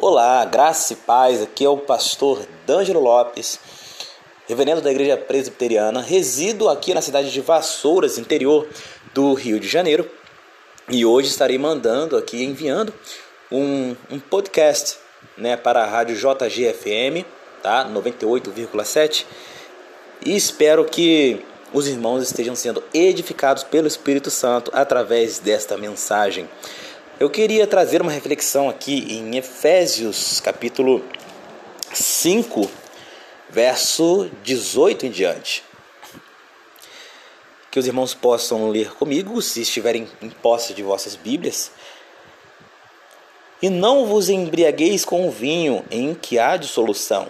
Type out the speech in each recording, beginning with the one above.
Olá, graça e paz. Aqui é o pastor D'Angelo Lopes, reverendo da Igreja Presbiteriana. Resido aqui na cidade de Vassouras, interior do Rio de Janeiro. E hoje estarei mandando aqui, enviando um, um podcast né, para a rádio JGFM, tá? 98,7. E espero que os irmãos estejam sendo edificados pelo Espírito Santo através desta mensagem. Eu queria trazer uma reflexão aqui em Efésios, capítulo 5, verso 18 em diante. Que os irmãos possam ler comigo, se estiverem em posse de vossas Bíblias. E não vos embriagueis com o vinho em que há dissolução,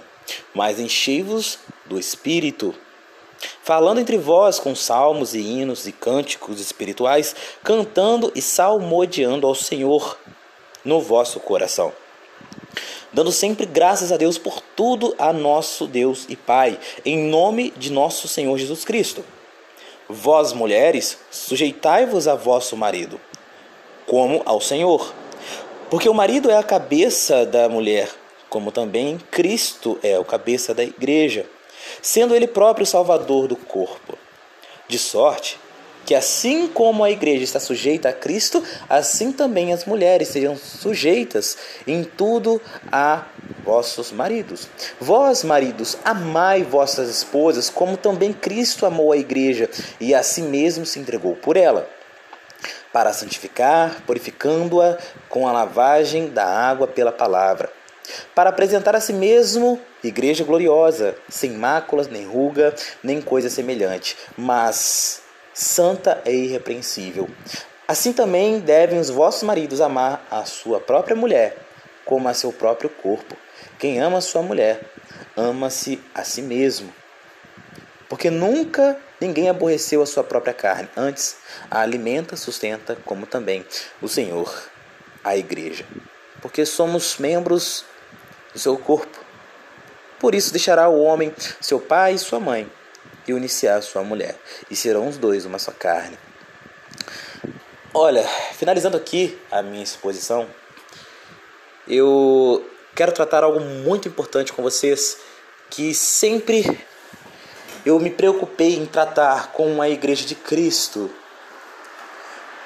mas enchei-vos do Espírito falando entre vós com salmos e hinos e cânticos espirituais, cantando e salmodiando ao Senhor no vosso coração. Dando sempre graças a Deus por tudo a nosso Deus e Pai, em nome de nosso Senhor Jesus Cristo. Vós, mulheres, sujeitai-vos a vosso marido, como ao Senhor. Porque o marido é a cabeça da mulher, como também Cristo é o cabeça da igreja sendo ele próprio salvador do corpo. De sorte que, assim como a igreja está sujeita a Cristo, assim também as mulheres sejam sujeitas em tudo a vossos maridos. Vós, maridos, amai vossas esposas, como também Cristo amou a igreja e a si mesmo se entregou por ela para santificar, purificando-a com a lavagem da água pela palavra, para apresentar a si mesmo igreja gloriosa, sem máculas, nem ruga, nem coisa semelhante, mas santa e irrepreensível. Assim também devem os vossos maridos amar a sua própria mulher, como a seu próprio corpo. Quem ama a sua mulher, ama-se a si mesmo. Porque nunca ninguém aborreceu a sua própria carne, antes a alimenta, sustenta, como também o Senhor, a igreja. Porque somos membros do seu corpo. Por isso deixará o homem seu pai e sua mãe, e uniciar sua mulher, e serão os dois uma só carne. Olha, finalizando aqui a minha exposição, eu quero tratar algo muito importante com vocês que sempre eu me preocupei em tratar com a igreja de Cristo.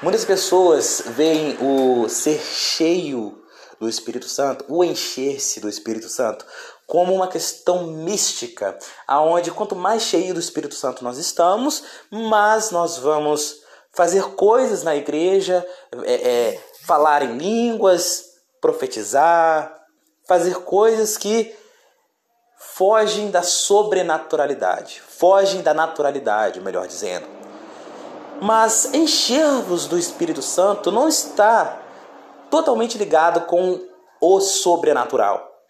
Muitas pessoas veem o ser cheio do Espírito Santo, o encher-se do Espírito Santo, como uma questão mística, aonde quanto mais cheio do Espírito Santo nós estamos, mais nós vamos fazer coisas na igreja, é, é, falar em línguas, profetizar, fazer coisas que fogem da sobrenaturalidade, fogem da naturalidade, melhor dizendo. Mas encher-vos do Espírito Santo não está totalmente ligado com o sobrenatural,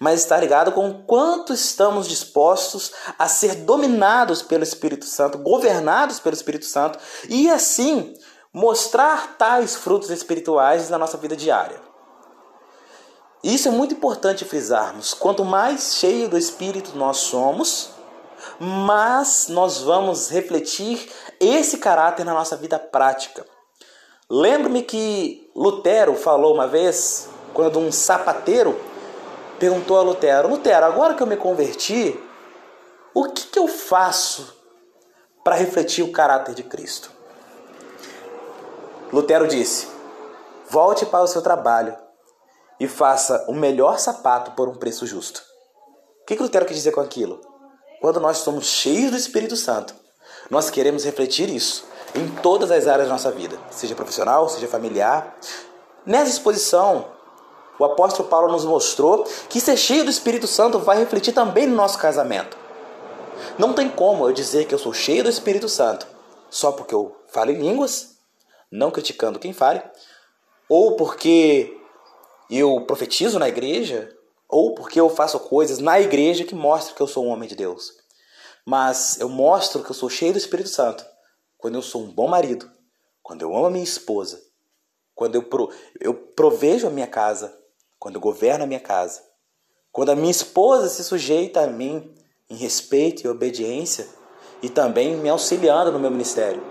mas está ligado com quanto estamos dispostos a ser dominados pelo Espírito Santo, governados pelo Espírito Santo e assim mostrar tais frutos espirituais na nossa vida diária. Isso é muito importante frisarmos. Quanto mais cheio do Espírito nós somos, mais nós vamos refletir esse caráter na nossa vida prática. Lembro-me que Lutero falou uma vez, quando um sapateiro perguntou a Lutero: Lutero, agora que eu me converti, o que, que eu faço para refletir o caráter de Cristo? Lutero disse: volte para o seu trabalho e faça o melhor sapato por um preço justo. O que, que Lutero quis dizer com aquilo? Quando nós somos cheios do Espírito Santo, nós queremos refletir isso em todas as áreas da nossa vida, seja profissional, seja familiar. Nessa exposição, o apóstolo Paulo nos mostrou que ser cheio do Espírito Santo vai refletir também no nosso casamento. Não tem como eu dizer que eu sou cheio do Espírito Santo só porque eu falo em línguas, não criticando quem fale, ou porque eu profetizo na igreja, ou porque eu faço coisas na igreja que mostram que eu sou um homem de Deus. Mas eu mostro que eu sou cheio do Espírito Santo quando eu sou um bom marido, quando eu amo a minha esposa, quando eu, pro, eu provejo a minha casa, quando eu governo a minha casa, quando a minha esposa se sujeita a mim em respeito e obediência e também me auxiliando no meu ministério.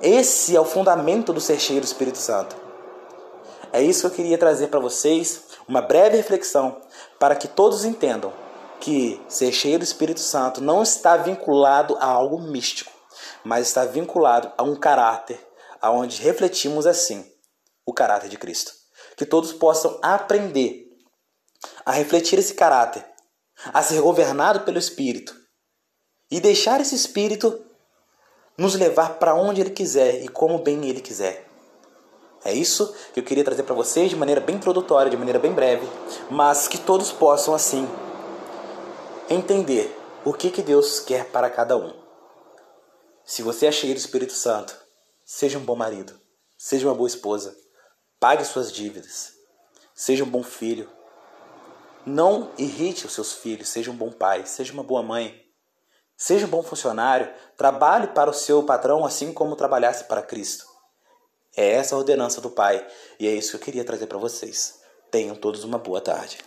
Esse é o fundamento do ser cheio do Espírito Santo. é isso que eu queria trazer para vocês, uma breve reflexão, para que todos entendam que ser cheio do Espírito Santo não está vinculado a algo místico, mas está vinculado a um caráter, aonde refletimos assim o caráter de Cristo. Que todos possam aprender a refletir esse caráter, a ser governado pelo Espírito e deixar esse Espírito nos levar para onde Ele quiser e como bem Ele quiser. É isso que eu queria trazer para vocês de maneira bem introdutória, de maneira bem breve, mas que todos possam assim entender o que, que Deus quer para cada um. Se você é cheio do Espírito Santo, seja um bom marido, seja uma boa esposa, pague suas dívidas, seja um bom filho. Não irrite os seus filhos, seja um bom pai, seja uma boa mãe. Seja um bom funcionário, trabalhe para o seu patrão assim como trabalhasse para Cristo. É essa a ordenança do Pai e é isso que eu queria trazer para vocês. Tenham todos uma boa tarde.